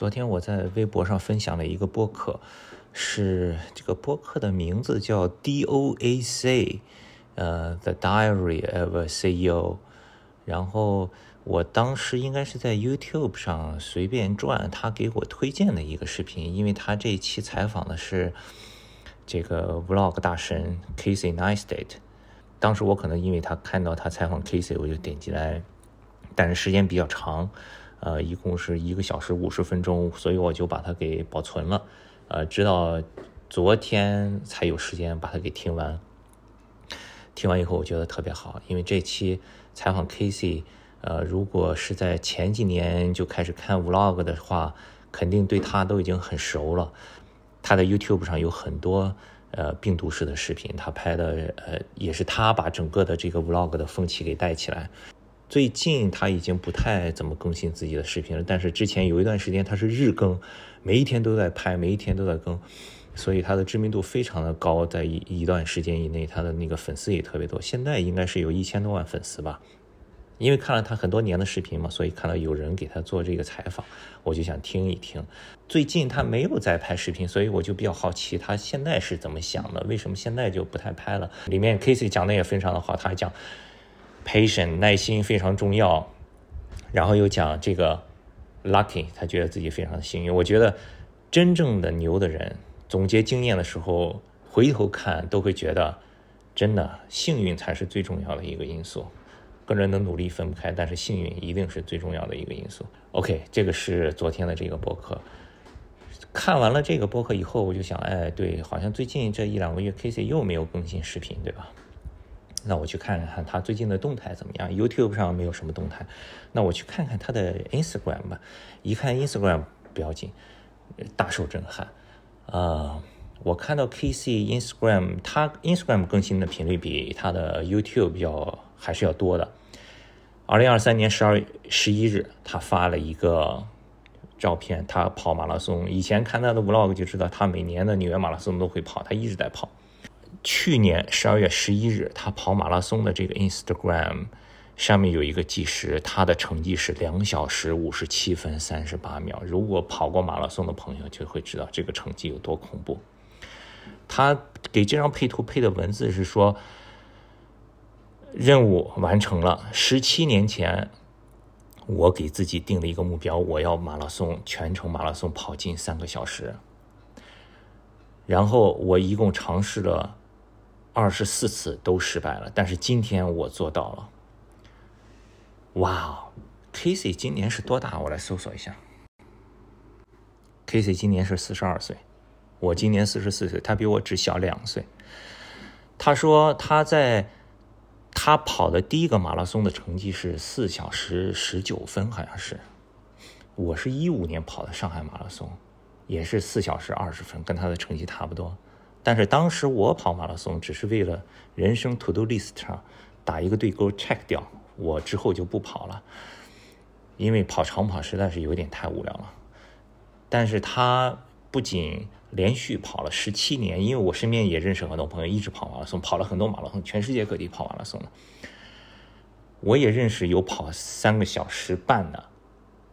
昨天我在微博上分享了一个播客，是这个播客的名字叫 DOAC，呃，The Diary of a CEO。然后我当时应该是在 YouTube 上随便转，他给我推荐的一个视频，因为他这一期采访的是这个 Vlog 大神 Casey Neistat。当时我可能因为他看到他采访 Casey，我就点进来，但是时间比较长。呃，一共是一个小时五十分钟，所以我就把它给保存了。呃，直到昨天才有时间把它给听完。听完以后，我觉得特别好，因为这期采访 Casey，呃，如果是在前几年就开始看 Vlog 的话，肯定对他都已经很熟了。他的 YouTube 上有很多呃病毒式的视频，他拍的呃也是他把整个的这个 Vlog 的风气给带起来。最近他已经不太怎么更新自己的视频了，但是之前有一段时间他是日更，每一天都在拍，每一天都在更，所以他的知名度非常的高，在一一段时间以内，他的那个粉丝也特别多，现在应该是有一千多万粉丝吧。因为看了他很多年的视频嘛，所以看到有人给他做这个采访，我就想听一听。最近他没有在拍视频，所以我就比较好奇他现在是怎么想的，为什么现在就不太拍了？里面 Casey 讲的也非常的好，他还讲。Patient 耐心非常重要，然后又讲这个 lucky，他觉得自己非常幸运。我觉得真正的牛的人总结经验的时候，回头看都会觉得，真的幸运才是最重要的一个因素。个人的努力分不开，但是幸运一定是最重要的一个因素。OK，这个是昨天的这个播客。看完了这个播客以后，我就想，哎，对，好像最近这一两个月 k c 又没有更新视频，对吧？那我去看看他最近的动态怎么样？YouTube 上没有什么动态，那我去看看他的 Instagram 吧。一看 Instagram 不要紧，大受震撼。啊，我看到 KC Instagram，他 Instagram 更新的频率比他的 YouTube 要还是要多的。二零二三年十二月十一日，他发了一个照片，他跑马拉松。以前看他的 Vlog 就知道，他每年的纽约马拉松都会跑，他一直在跑。去年十二月十一日，他跑马拉松的这个 Instagram 上面有一个计时，他的成绩是两小时五十七分三十八秒。如果跑过马拉松的朋友就会知道这个成绩有多恐怖。他给这张配图配的文字是说：“任务完成了。十七年前，我给自己定了一个目标，我要马拉松全程马拉松跑进三个小时。然后我一共尝试了。”二十四次都失败了，但是今天我做到了。哇哦，Casey 今年是多大？我来搜索一下。Casey 今年是四十二岁，我今年四十四岁，他比我只小两岁。他说他在他跑的第一个马拉松的成绩是四小时十九分，好像是。我是一五年跑的上海马拉松，也是四小时二十分，跟他的成绩差不多。但是当时我跑马拉松只是为了人生 to do list 上打一个对勾 check 掉，我之后就不跑了，因为跑长跑实在是有点太无聊了。但是他不仅连续跑了十七年，因为我身边也认识很多朋友一直跑马拉松，跑了很多马拉松，全世界各地跑马拉松的。我也认识有跑三个小时半的，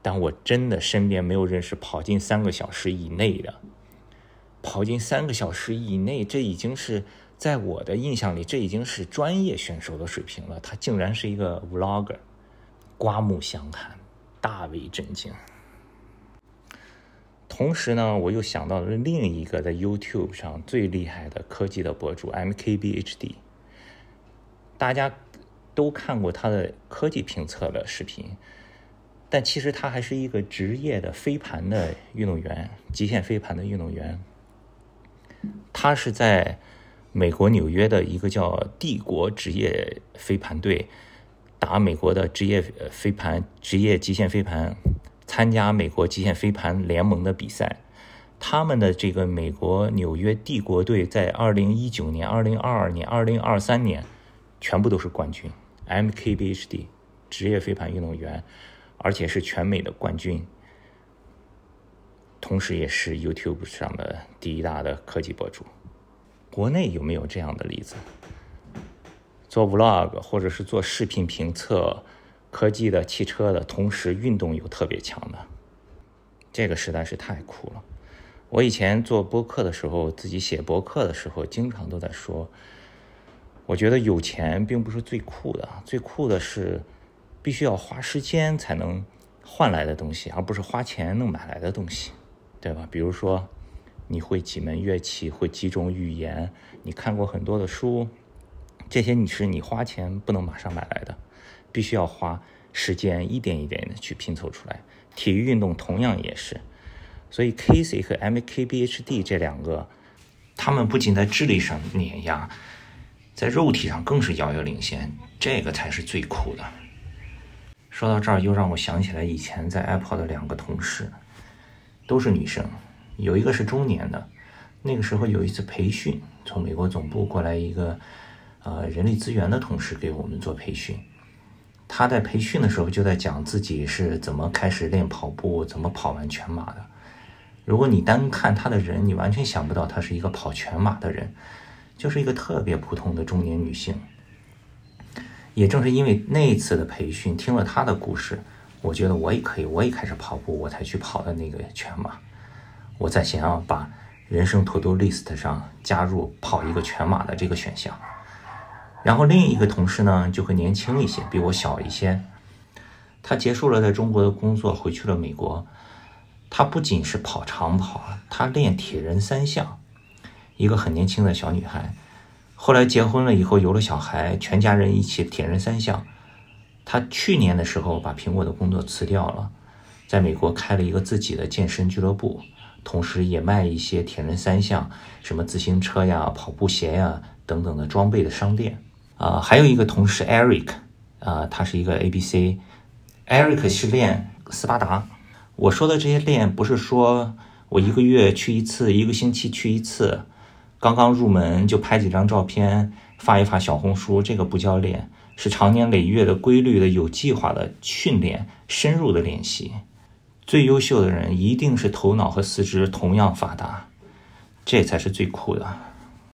但我真的身边没有认识跑进三个小时以内的。跑进三个小时以内，这已经是在我的印象里，这已经是专业选手的水平了。他竟然是一个 vlogger，刮目相看，大为震惊。同时呢，我又想到了另一个在 YouTube 上最厉害的科技的博主 MKBHD，大家都看过他的科技评测的视频，但其实他还是一个职业的飞盘的运动员，极限飞盘的运动员。他是在美国纽约的一个叫帝国职业飞盘队打美国的职业飞盘职业极限飞盘，参加美国极限飞盘联盟的比赛。他们的这个美国纽约帝国队在二零一九年、二零二二年、二零二三年全部都是冠军。MKBHD 职业飞盘运动员，而且是全美的冠军。同时，也是 YouTube 上的第一大的科技博主。国内有没有这样的例子？做 Vlog 或者是做视频评测科技的、汽车的，同时运动又特别强的？这个实在是太酷了。我以前做播客的时候，自己写博客的时候，经常都在说，我觉得有钱并不是最酷的，最酷的是必须要花时间才能换来的东西，而不是花钱能买来的东西，对吧？比如说，你会几门乐器，会几种语言，你看过很多的书，这些你是你花钱不能马上买来的，必须要花时间一点一点的去拼凑出来。体育运动同样也是。所以 K C 和 MKBHD 这两个，他们不仅在智力上碾压，在肉体上更是遥遥领先，这个才是最酷的。说到这儿，又让我想起来以前在 Apple 的两个同事，都是女生，有一个是中年的，那个时候有一次培训，从美国总部过来一个呃人力资源的同事给我们做培训，他在培训的时候就在讲自己是怎么开始练跑步，怎么跑完全马的。如果你单看她的人，你完全想不到她是一个跑全马的人，就是一个特别普通的中年女性。也正是因为那一次的培训，听了她的故事，我觉得我也可以，我也开始跑步，我才去跑的那个全马。我在想要把人生 to do list 上加入跑一个全马的这个选项。然后另一个同事呢，就会年轻一些，比我小一些。他结束了在中国的工作，回去了美国。他不仅是跑长跑，他练铁人三项。一个很年轻的小女孩，后来结婚了以后有了小孩，全家人一起铁人三项。他去年的时候把苹果的工作辞掉了，在美国开了一个自己的健身俱乐部，同时也卖一些铁人三项，什么自行车呀、跑步鞋呀等等的装备的商店。啊，还有一个同事 Eric，啊，他是一个 ABC，Eric 是练斯巴达。我说的这些练，不是说我一个月去一次，一个星期去一次，刚刚入门就拍几张照片发一发小红书，这个不叫练，是长年累月的规律的、有计划的训练、深入的练习。最优秀的人一定是头脑和四肢同样发达，这才是最酷的。